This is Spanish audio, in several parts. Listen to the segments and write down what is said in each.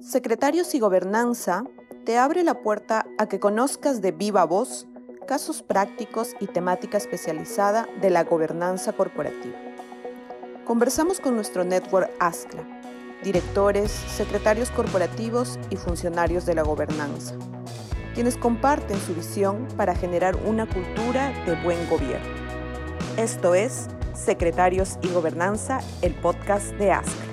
Secretarios y Gobernanza te abre la puerta a que conozcas de viva voz casos prácticos y temática especializada de la gobernanza corporativa. Conversamos con nuestro network ASCLA, directores, secretarios corporativos y funcionarios de la gobernanza, quienes comparten su visión para generar una cultura de buen gobierno. Esto es Secretarios y Gobernanza, el podcast de ASCLA.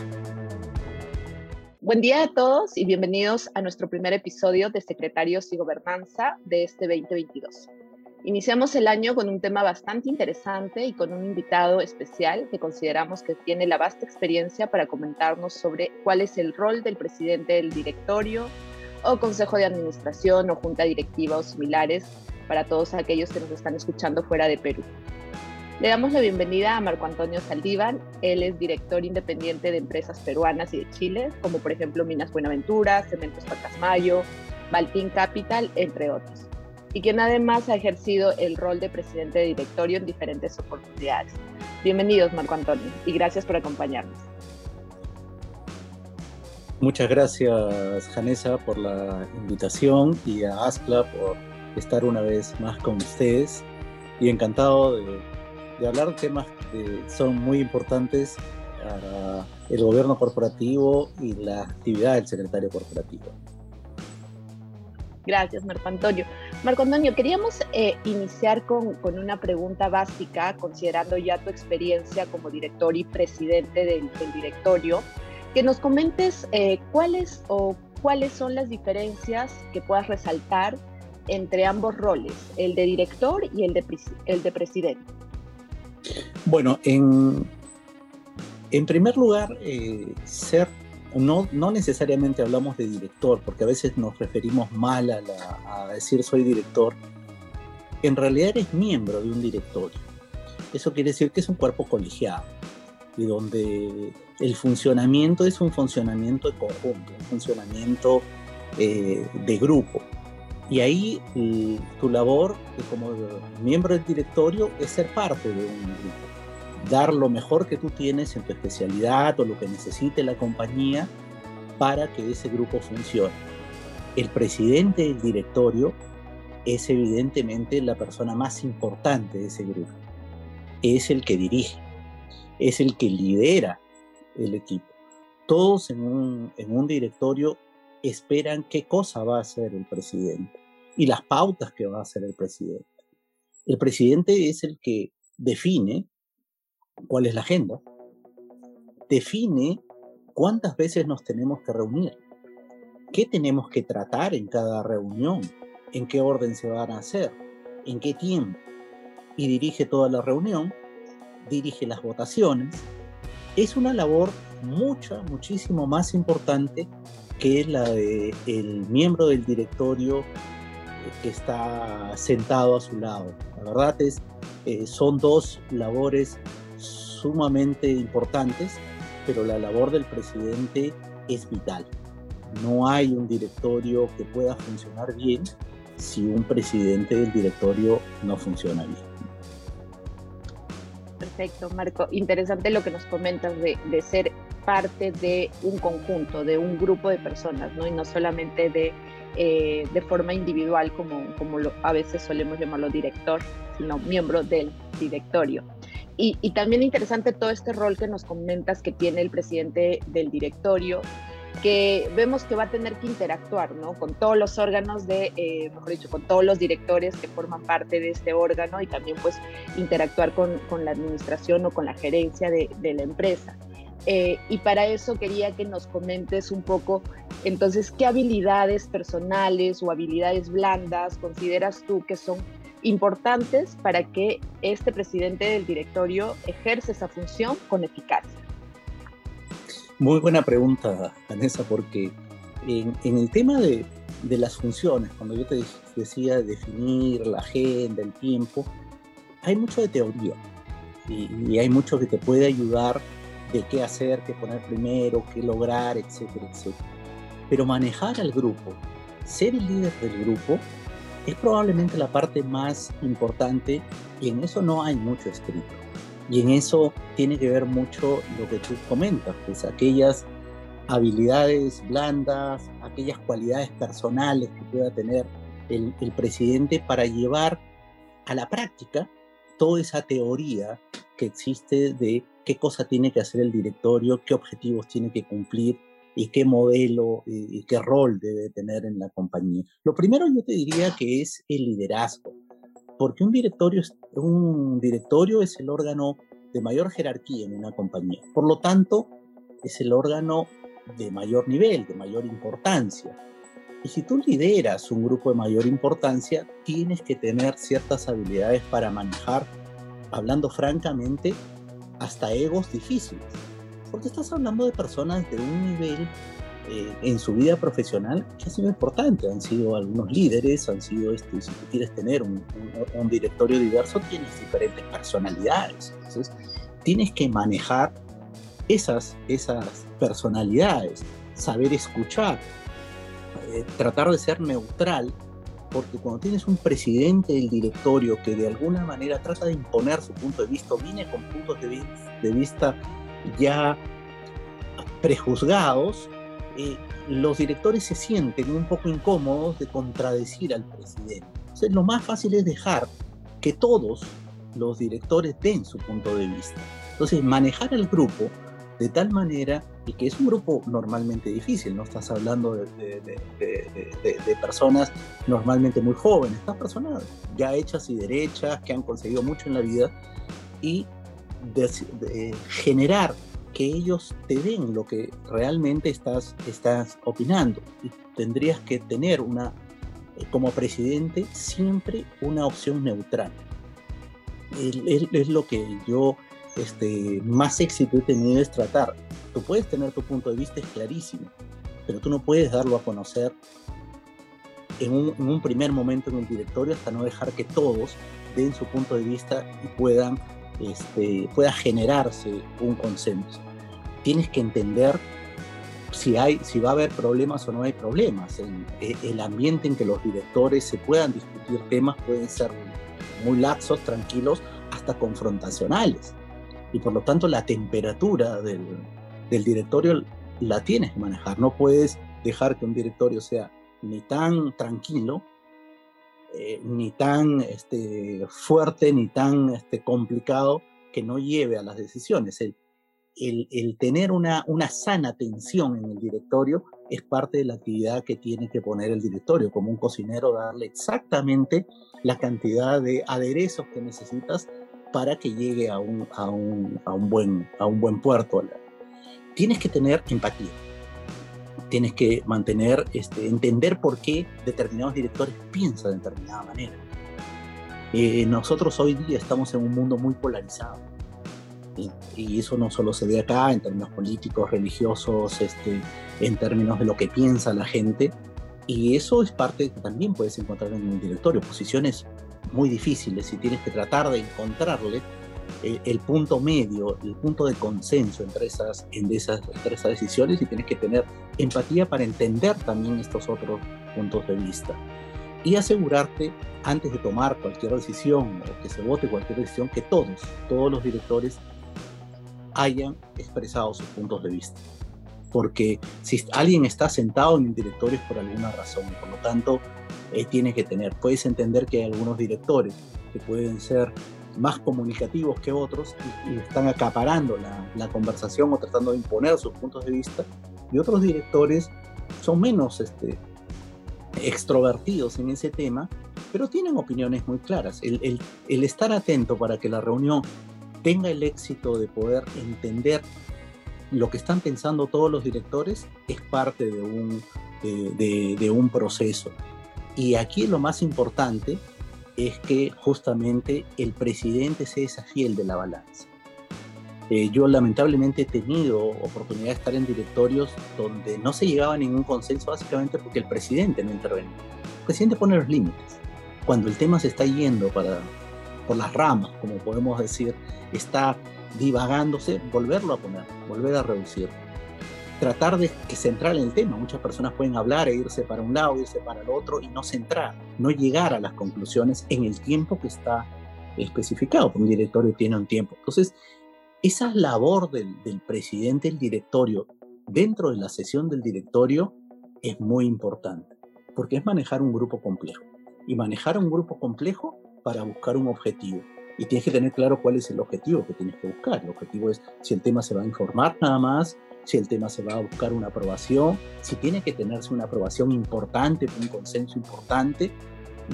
Buen día a todos y bienvenidos a nuestro primer episodio de Secretarios y Gobernanza de este 2022. Iniciamos el año con un tema bastante interesante y con un invitado especial que consideramos que tiene la vasta experiencia para comentarnos sobre cuál es el rol del presidente del directorio o consejo de administración o junta directiva o similares para todos aquellos que nos están escuchando fuera de Perú. Le damos la bienvenida a Marco Antonio Saldívar. Él es director independiente de empresas peruanas y de Chile, como por ejemplo Minas Buenaventura, Cementos Pacasmayo, Baltín Capital, entre otros. Y quien además ha ejercido el rol de presidente de directorio en diferentes oportunidades. Bienvenidos, Marco Antonio, y gracias por acompañarnos. Muchas gracias, Janessa, por la invitación y a Aspla por estar una vez más con ustedes. Y encantado de de hablar temas que son muy importantes para el gobierno corporativo y la actividad del secretario corporativo. Gracias, Marco Antonio. Marco Antonio, queríamos eh, iniciar con, con, una pregunta básica, considerando ya tu experiencia como director y presidente del, directorio, que nos comentes eh, cuáles o cuáles son las diferencias que puedas resaltar entre ambos roles, el de director y el de, el de presidente. Bueno, en, primer lugar, eh, ser, no, necesariamente hablamos de director, porque a veces nos referimos mal a, decir soy director. En realidad eres miembro de un directorio. Eso quiere decir que es un cuerpo colegiado y donde el funcionamiento es un funcionamiento de conjunto, un funcionamiento eh, de grupo. Y ahí tu labor como miembro del directorio es ser parte de un grupo, dar lo mejor que tú tienes en tu especialidad o lo que necesite la compañía para que ese grupo funcione. El presidente del directorio es evidentemente la persona más importante de ese grupo. Es el que dirige, es el que lidera el equipo. Todos en un, en un directorio esperan qué cosa va a hacer el presidente y las pautas que va a hacer el presidente. El presidente es el que define cuál es la agenda, define cuántas veces nos tenemos que reunir, qué tenemos que tratar en cada reunión, en qué orden se van a hacer, en qué tiempo, y dirige toda la reunión, dirige las votaciones. Es una labor mucha, muchísimo más importante que la del el miembro del directorio que está sentado a su lado. La verdad es, eh, son dos labores sumamente importantes, pero la labor del presidente es vital. No hay un directorio que pueda funcionar bien si un presidente del directorio no funciona bien. Perfecto, Marco. Interesante lo que nos comentas de, ser parte de un conjunto, de un grupo de personas, ¿no? Y no solamente de eh, de forma individual, como, a veces solemos llamarlo director, sino miembro del directorio. Y, también interesante todo este rol que nos comentas que tiene el presidente del directorio, que vemos que va a tener que interactuar ¿no? con todos los órganos de, eh, mejor dicho, con todos los directores que forman parte de este órgano y también pues interactuar con, la administración o con la gerencia de, de la empresa. Eh, y para eso quería que nos comentes un poco, entonces, ¿qué habilidades personales o habilidades blandas consideras tú que son importantes para que este presidente del directorio ejerce esa función con eficacia? Muy buena pregunta, Vanessa, porque en, el tema de, las funciones, cuando yo te decía definir la agenda, el tiempo, hay mucho de teoría y, y hay mucho que te puede ayudar de qué hacer, qué poner primero, qué lograr, etcétera, etcétera. Pero manejar al grupo, ser el líder del grupo, es probablemente la parte más importante y en eso no hay mucho escrito. Y en eso tiene que ver mucho lo que tú comentas, pues aquellas habilidades blandas, aquellas cualidades personales que pueda tener el, el presidente para llevar a la práctica toda esa teoría que existe de qué cosa tiene que hacer el directorio, qué objetivos tiene que cumplir y qué modelo y, qué rol debe tener en la compañía. Lo primero yo te diría que es el liderazgo, porque un directorio, un directorio es el órgano de mayor jerarquía en una compañía. Por lo tanto, es el órgano de mayor nivel, de mayor importancia. Y si tú lideras un grupo de mayor importancia, tienes que tener ciertas habilidades para manejar, hablando francamente, hasta egos difíciles porque estás hablando de personas de un nivel eh, en su vida profesional que ha sido importante. Han sido algunos líderes, han sido, este, si tú quieres tener un, un, directorio diverso, tienes diferentes personalidades. Entonces, tienes que manejar esas, esas personalidades, saber escuchar, eh, tratar de ser neutral, porque cuando tienes un presidente del directorio que de alguna manera trata de imponer su punto de vista, viene con puntos de vista ya prejuzgados, eh, los directores se sienten un poco incómodos de contradecir al presidente. Entonces, lo más fácil es dejar que todos los directores den su punto de vista. Entonces, manejar el grupo de tal manera, y que es un grupo normalmente difícil, no estás hablando de, de, personas normalmente muy jóvenes, estas personas ya hechas y derechas, que han conseguido mucho en la vida, y de, generar que ellos te den lo que realmente estás, estás opinando. Tendrías que tener una, eh, como presidente, siempre una opción neutral. Es, lo que yo este, más éxito he tenido es tratar. Tú puedes tener tu punto de vista, es clarísimo, pero tú no puedes darlo a conocer en un, en un primer momento en el directorio hasta no dejar que todos den su punto de vista y puedan este, pueda generarse un consenso. Tienes que entender si, hay, si va a haber problemas o no hay problemas. El, el ambiente en que los directores se puedan discutir temas pueden ser muy laxos, tranquilos, hasta confrontacionales. Y por lo tanto la temperatura del, del directorio la tienes que manejar. No puedes dejar que un directorio sea ni tan tranquilo eh, ni tan este, fuerte ni tan este, complicado que no lleve a las decisiones. El, el, tener una, una sana tensión en el directorio es parte de la actividad que tiene que poner el directorio, como un cocinero, darle exactamente la cantidad de aderezos que necesitas para que llegue a un, a un, a un, buen, a un buen puerto. Tienes que tener empatía tienes que mantener, este, entender por qué determinados directores piensan de determinada manera. Eh, nosotros hoy día estamos en un mundo muy polarizado. Y, eso no solo se ve acá en términos políticos, religiosos, este, en términos de lo que piensa la gente. Y eso es parte que también puedes encontrar en un directorio, posiciones muy difíciles y tienes que tratar de encontrarle el punto medio, el punto de consenso entre esas, en esas, entre decisiones y tienes que tener empatía para entender también estos otros puntos de vista. Y asegurarte, antes de tomar cualquier decisión o que se vote cualquier decisión, que todos, todos los directores hayan expresado sus puntos de vista. Porque si alguien está sentado en el directorio es por alguna razón, por lo tanto, eh, tiene que tener. Puedes entender que hay algunos directores que pueden ser más comunicativos que otros y, están acaparando la, conversación o tratando de imponer sus puntos de vista, y otros directores son menos este, extrovertidos en ese tema, pero tienen opiniones muy claras. El, el, estar atento para que la reunión tenga el éxito de poder entender lo que están pensando todos los directores es parte de un, de, de un proceso. Y aquí lo más importante es que justamente el presidente se desafíe el de la balanza. Eh, yo lamentablemente he tenido oportunidad de estar en directorios donde no se llegaba a ningún consenso básicamente porque el presidente no intervenía. El presidente pone los límites. Cuando el tema se está yendo para, por las ramas, como podemos decir, está divagándose, volverlo a poner, volver a reducir tratar de centrar en el tema. Muchas personas pueden hablar e irse para un lado, irse para el otro y no centrar, no llegar a las conclusiones en el tiempo que está especificado, un directorio tiene un tiempo. Entonces, esa labor del, presidente del directorio dentro de la sesión del directorio es muy importante, porque es manejar un grupo complejo. Y manejar un grupo complejo para buscar un objetivo. Y tienes que tener claro cuál es el objetivo que tienes que buscar. El objetivo es si el tema se va a informar nada más, si el tema se va a buscar una aprobación, si tiene que tenerse una aprobación importante, un consenso importante,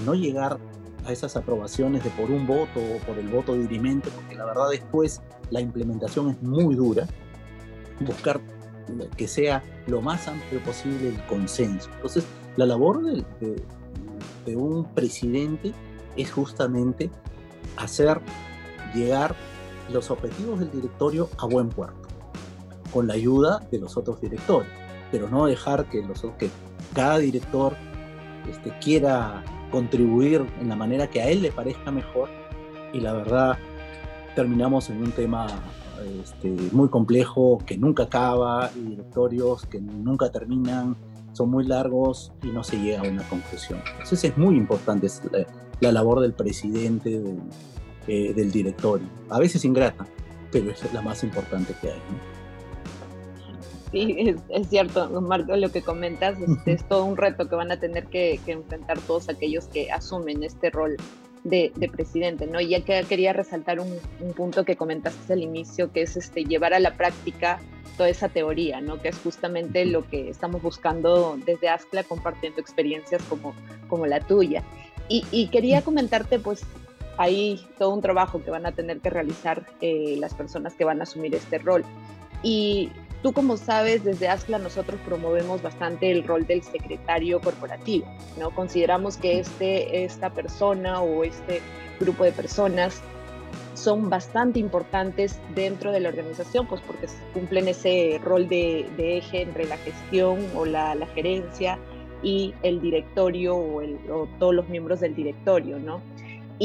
no llegar a esas aprobaciones de por un voto o por el voto dirimente, porque la verdad después la implementación es muy dura, buscar que sea lo más amplio posible el consenso. Entonces, la labor de, de un presidente es justamente hacer llegar los objetivos del directorio a buen puerto, con la ayuda de los otros directores, pero no dejar que, los, que cada director este, quiera contribuir en la manera que a él le parezca mejor y la verdad terminamos en un tema este, muy complejo que nunca acaba y directorios que nunca terminan, son muy largos y no se llega a una conclusión. Entonces es muy importante la, labor del presidente, del, eh, del, directorio. A veces ingrata, pero es la más importante que hay. Sí, es, cierto, Marco, lo que comentas es, todo un reto que van a tener que, enfrentar todos aquellos que asumen este rol de, presidente, ¿no? Y ya que quería resaltar un, punto que comentaste al inicio, que es este, llevar a la práctica toda esa teoría, ¿no? Que es justamente lo que estamos buscando desde ASCLA, compartiendo experiencias como, como la tuya. Y, quería comentarte, pues, hay todo un trabajo que van a tener que realizar eh, las personas que van a asumir este rol. Y Tú, como sabes, desde ASCLA nosotros promovemos bastante el rol del secretario corporativo, ¿no? Consideramos que este, esta persona o este grupo de personas son bastante importantes dentro de la organización, pues porque cumplen ese rol de, eje entre la gestión o la, gerencia y el directorio o, o, todos los miembros del directorio, ¿no?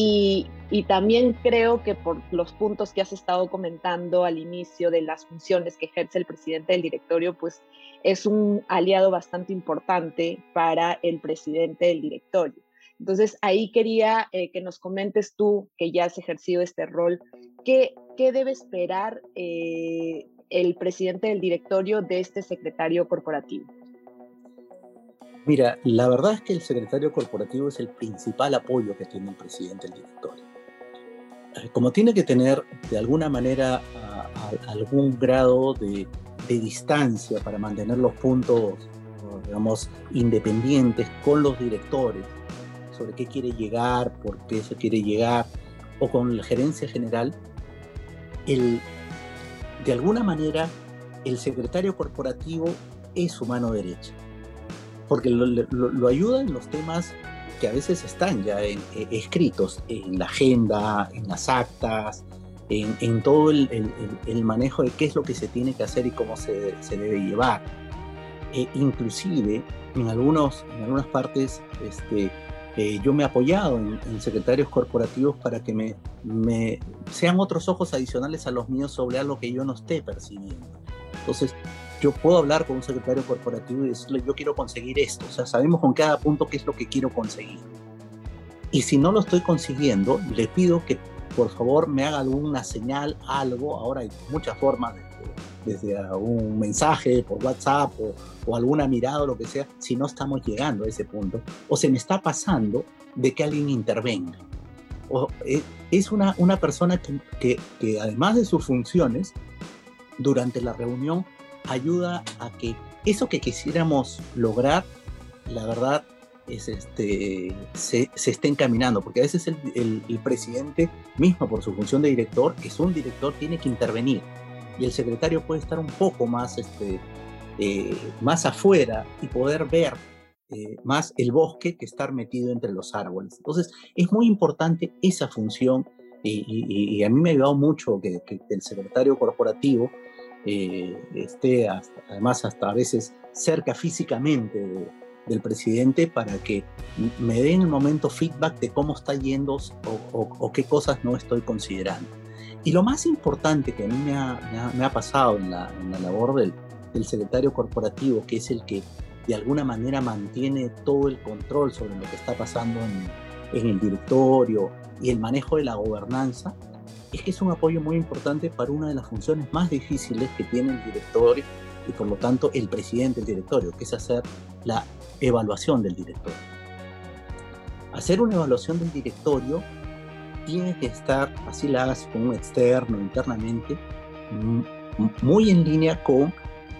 Y, también creo que por los puntos que has estado comentando al inicio de las funciones que ejerce el presidente del directorio, pues es un aliado bastante importante para el presidente del directorio. Entonces, ahí quería eh, que nos comentes tú, que ya has ejercido este rol, ¿qué, qué debe esperar eh, el presidente del directorio de este secretario corporativo? Mira, la verdad es que el secretario corporativo es el principal apoyo que tiene el presidente del directorio como tiene que tener de alguna manera algún grado de, distancia para mantener los puntos, digamos, independientes con los directores sobre qué quiere llegar, por qué se quiere llegar, o con la gerencia general, el, de alguna manera el secretario corporativo es su mano derecha, porque lo, lo en los temas que a veces están ya eh, escritos en la agenda, en las actas, en, todo el, manejo de qué es lo que se tiene que hacer y cómo se, debe llevar. E inclusive, en, algunos, en algunas partes, este, eh, yo me he apoyado en, secretarios corporativos para que me, me, sean otros ojos adicionales a los míos sobre algo que yo no esté percibiendo. Entonces, yo puedo hablar con un secretario corporativo y decirle, yo quiero conseguir esto. O sea, sabemos con cada punto qué es lo que quiero conseguir. Y si no lo estoy consiguiendo, le pido que por favor me haga alguna señal, algo. Ahora hay muchas formas, desde, un mensaje por WhatsApp o, alguna mirada o lo que sea, si no estamos llegando a ese punto. O se me está pasando de que alguien intervenga. O, eh, es una, una persona que, que, que además de sus funciones, durante la reunión ayuda a que eso que quisiéramos lograr, la verdad, es este, se, se esté encaminando, porque a veces el, el, presidente mismo, por su función de director, que es un director, tiene que intervenir, y el secretario puede estar un poco más, este, eh, más afuera y poder ver eh, más el bosque que estar metido entre los árboles. Entonces, es muy importante esa función, y, a mí me ha ayudado mucho que, que el secretario corporativo eh, esté además hasta a veces cerca físicamente del presidente para que me dé en el momento feedback de cómo está yendo o, qué cosas no estoy considerando. Y lo más importante que a mí me ha, pasado en la, labor del, secretario corporativo, que es el que de alguna manera mantiene todo el control sobre lo que está pasando en el directorio y el manejo de la gobernanza, es que es un apoyo muy importante para una de las funciones más difíciles que tiene el directorio y por lo tanto el presidente del directorio, que es hacer la evaluación del directorio. Hacer una evaluación del directorio tiene que estar, así la hagas con un externo, internamente, muy en línea con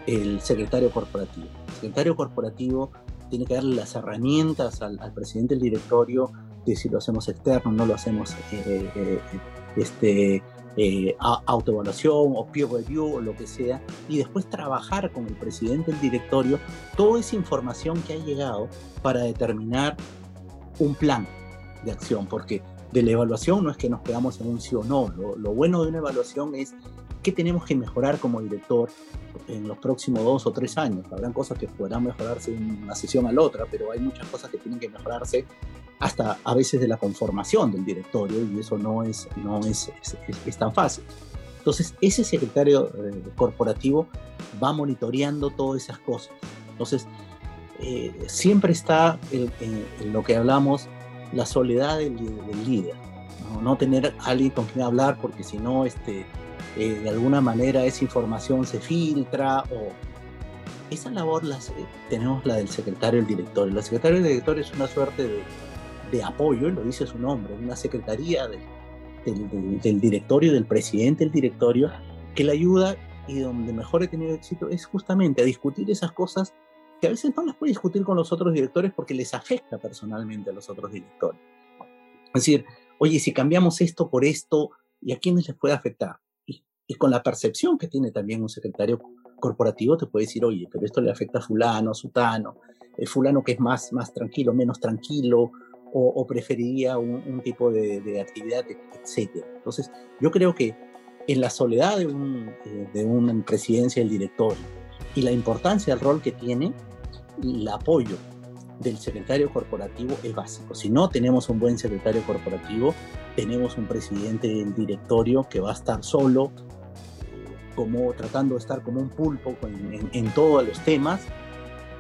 el secretario corporativo. El secretario corporativo tiene que darle las herramientas al, presidente del directorio de si lo hacemos externo, no lo hacemos eh, eh, este, eh, autoevaluación o peer review o lo que sea, y después trabajar con el presidente del directorio toda esa información que ha llegado para determinar un plan de acción, porque de la evaluación no es que nos quedamos en un sí o no, lo bueno de una evaluación es qué tenemos que mejorar como director en los próximos dos o tres años. Habrán cosas que podrán mejorarse de una sesión a la otra, pero hay muchas cosas que tienen que mejorarse hasta a veces de la conformación del directorio y eso no es, no es, es, tan fácil. Entonces, ese secretario eh, corporativo va monitoreando todas esas cosas. Entonces, eh, siempre está en, lo que hablamos la soledad del, líder, ¿no? ¿no? tener alguien con quien hablar porque si no, este, eh, de alguna manera esa información se filtra o esa labor la, tenemos la del secretario del directorio. La secretario del directorio es una suerte de, de apoyo, lo dice su nombre, una secretaría del, del, directorio, del presidente del directorio, que le ayuda y donde mejor he tenido éxito es justamente a discutir esas cosas que a veces no las puede discutir con los otros directores porque les afecta personalmente a los otros directores. Es decir, oye, si cambiamos esto por esto, ¿y a quiénes les puede afectar? y con la percepción que tiene también un secretario corporativo, te puede decir, oye, pero esto le afecta a fulano, a sutano, el fulano que es más, más tranquilo, menos tranquilo, o, preferiría un, tipo de, actividad, etc. Entonces, yo creo que en la soledad de, un, eh, de una presidencia del directorio y la importancia del rol que tiene, el apoyo del secretario corporativo es básico. Si no tenemos un buen secretario corporativo, tenemos un presidente del directorio que va a estar solo, como tratando de estar como un pulpo en, todos los temas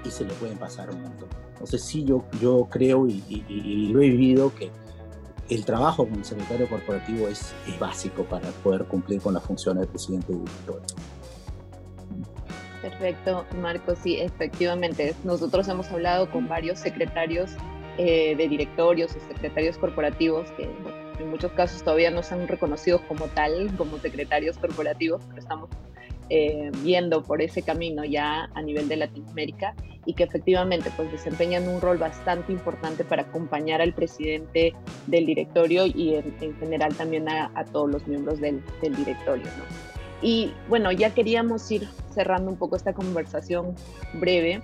y se le pueden pasar un montón. Entonces sí, yo, yo creo y, lo he vivido que el trabajo el secretario corporativo es, básico para poder cumplir con la función del presidente del directorio. Perfecto, Marco. Sí, efectivamente. Nosotros hemos hablado con varios secretarios eh, de directorios o secretarios corporativos que en muchos casos todavía no se han reconocido como tal, como secretarios corporativos, pero estamos eh, viendo por ese camino ya a nivel de Latinoamérica y que efectivamente pues desempeñan un rol bastante importante para acompañar al presidente del directorio y en, general también a, todos los miembros del, del directorio. Y bueno, ya queríamos ir cerrando un poco esta conversación breve,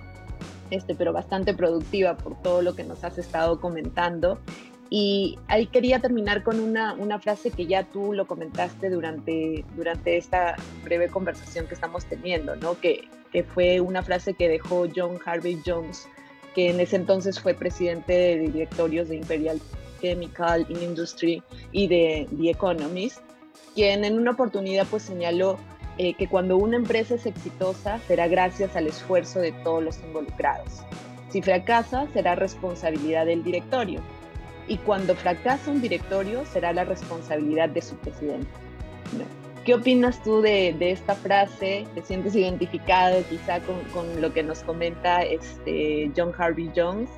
este, pero bastante productiva por todo lo que nos has estado comentando. Y ahí quería terminar con una, una, frase que ya tú lo comentaste durante, durante esta breve conversación que estamos teniendo, ¿no? que, que fue una frase que dejó John Harvey Jones, que en ese entonces fue presidente de directorios de Imperial Chemical Industry y de The Economist, quien en una oportunidad pues señaló eh, que cuando una empresa es exitosa será gracias al esfuerzo de todos los involucrados. Si fracasa será responsabilidad del directorio y cuando fracasa un directorio será la responsabilidad de su presidente. ¿Qué opinas tú de, esta frase? ¿Te sientes identificado quizá con, lo que nos comenta este John Harvey Jones?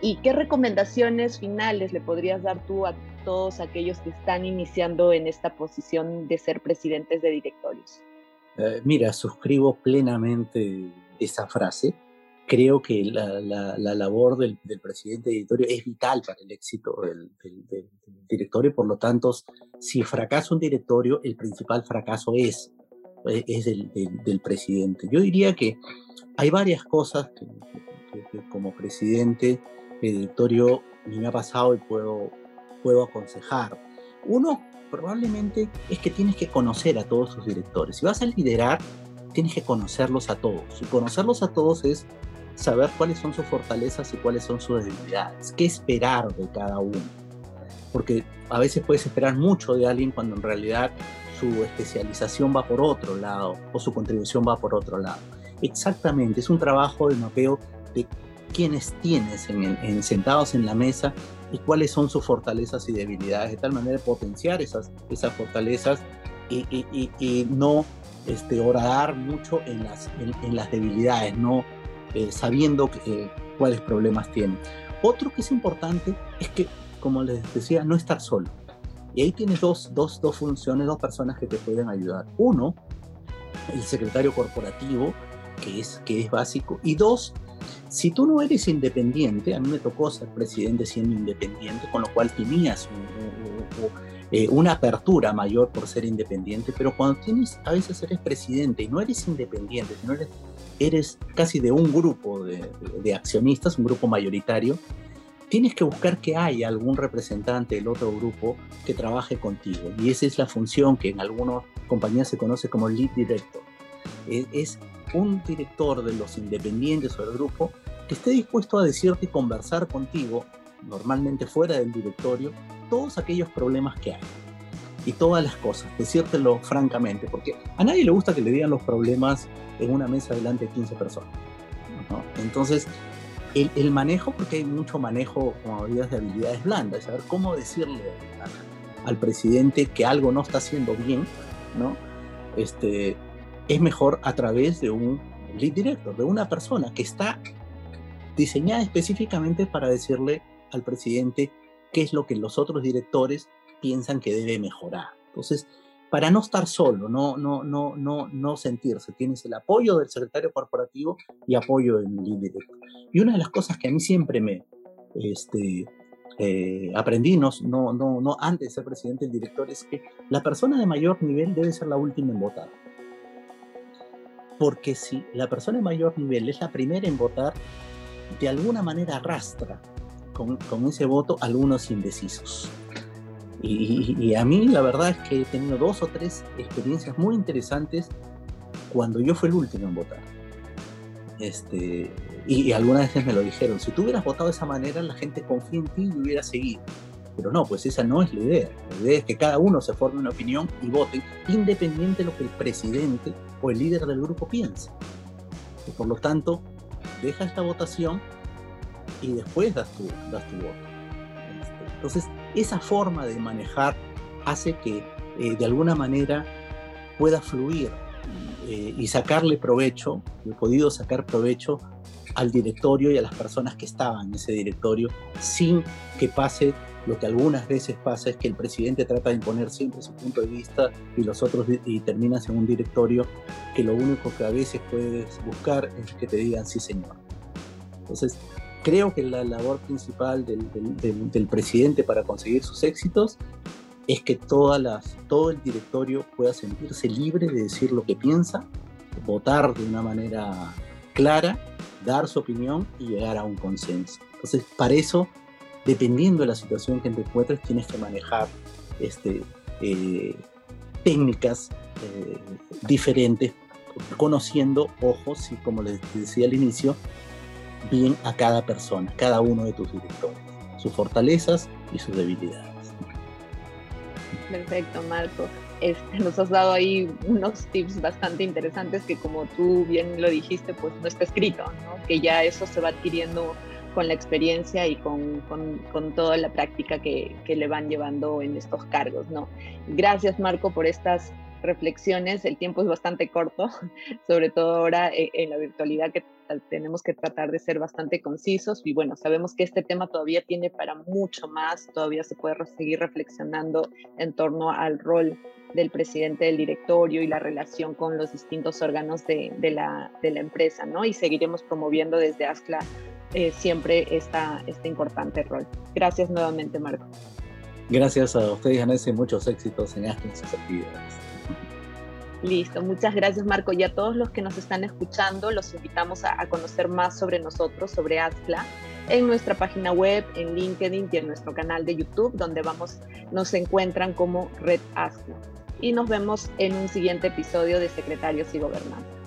¿Y qué recomendaciones finales le podrías dar tú a todos aquellos que están iniciando en esta posición de ser presidentes de directorios? Eh, mira, suscribo plenamente esa frase creo que la, labor del, presidente de directorio es vital para el éxito del, directorio, por lo tanto, si fracasa un directorio, el principal fracaso es, eh, es del, presidente. Yo diría que hay varias cosas que, como presidente de directorio me ha pasado y puedo, puedo aconsejar. Uno, probablemente, es que tienes que conocer a todos tus directores. Si vas a liderar, tienes que conocerlos a todos. Y conocerlos a todos es saber cuáles son sus fortalezas y cuáles son sus debilidades, qué esperar de cada uno. Porque a veces puedes esperar mucho de alguien cuando en realidad su especialización va por otro lado o su contribución va por otro lado. Exactamente, es un trabajo de mapeo de quienes tienes en, sentados en la mesa y cuáles son sus fortalezas y debilidades, de tal manera de potenciar esas, fortalezas y, no este, orar mucho en las, en, las debilidades, no eh, sabiendo eh, cuáles problemas tienen. Otro que es importante es que, como les decía, no estar solo. Y ahí tienes dos, dos, dos funciones, dos personas que te pueden ayudar. Uno, el secretario corporativo, que es, que es básico. Y dos, si tú no eres independiente, a mí me tocó ser presidente siendo independiente, con lo cual tenías eh, una apertura mayor por ser independiente, pero cuando tienes, a veces eres presidente y no eres independiente, sino eres, eres casi de un grupo de, de accionistas, un grupo mayoritario, tienes que buscar que haya algún representante del otro grupo que trabaje contigo. Y esa es la función que en algunas compañías se conoce como lead director. Es, un director de los independientes o del grupo que esté dispuesto a decirte y conversar contigo, normalmente fuera del directorio, todos aquellos problemas que hay y todas las cosas, decírtelo francamente, porque a nadie le gusta que le digan los problemas en una mesa delante de 15 personas. Entonces, el, manejo, porque hay mucho manejo, como de habilidades blandas, saber cómo decirle al presidente que algo no está haciendo bien, ¿no? Este, es mejor a través de un lead director, de una persona que está diseñada específicamente para decirle al presidente qué es lo que los otros directores piensan que debe mejorar. Entonces, para no estar solo, no, no, no, no, no sentirse. Tienes el apoyo del secretario corporativo y apoyo del líder Y una de las cosas que a mí siempre me este, eh, aprendí, no, no, no, antes de ser presidente del director, es que la persona de mayor nivel debe ser la última en votar. Porque si la persona de mayor nivel es la primera en votar, de alguna manera arrastra con, con ese voto algunos indecisos. Y, a mí la verdad es que he tenido dos o tres experiencias muy interesantes cuando yo fui el último en votar. Este, y, algunas veces me lo dijeron, si tú hubieras votado de esa manera, la gente confía en ti y hubiera seguido. Pero no, pues esa no es la idea. La idea es que cada uno se forme una opinión y vote, independiente de lo que el presidente o el líder del grupo piense. Y por lo tanto, deja esta votación y después das tu, das tu voto. Este, entonces, esa forma de manejar hace que eh, de alguna manera pueda fluir eh, y sacarle provecho, he podido sacar provecho al directorio y a las personas que estaban en ese directorio sin que pase lo que algunas veces pasa es que el presidente trata de imponer siempre su punto de vista y los otros y terminas en un directorio que lo único que a veces puedes buscar es que te digan sí señor. Entonces, creo que la labor principal del, presidente para conseguir sus éxitos es que todas las, todo el directorio pueda sentirse libre de decir lo que piensa, votar de una manera clara, dar su opinión y llegar a un consenso. Entonces, para eso, dependiendo de la situación que te encuentres, tienes que manejar este, eh, técnicas eh, diferentes, conociendo, ojos, y como les decía al inicio, bien a cada persona, cada uno de tus directores, sus fortalezas y sus debilidades. Perfecto, Marco. Este, nos has dado ahí unos tips bastante interesantes que como tú bien lo dijiste, pues no está escrito, ¿no? que ya eso se va adquiriendo con la experiencia y con, con, con toda la práctica que, que, le van llevando en estos cargos. ¿no? Gracias Marco por estas reflexiones. El tiempo es bastante corto, sobre todo ahora eh, en la virtualidad que tenemos que tratar de ser bastante concisos y bueno, sabemos que este tema todavía tiene para mucho más, todavía se puede seguir reflexionando en torno al rol del presidente del directorio y la relación con los distintos órganos de, la, empresa, ¿no? Y seguiremos promoviendo desde ASCLA eh, siempre esta, este importante rol. Gracias nuevamente, Marco. Gracias a ustedes, Anés, y muchos éxitos en ASCLA en sus actividades. Listo, muchas gracias Marco. Y a todos los que nos están escuchando, los invitamos a, conocer más sobre nosotros, sobre ASCLA, en nuestra página web, en LinkedIn y en nuestro canal de YouTube, donde vamos, nos encuentran como Red ASCLA. Y nos vemos en un siguiente episodio de Secretarios y Gobernantes.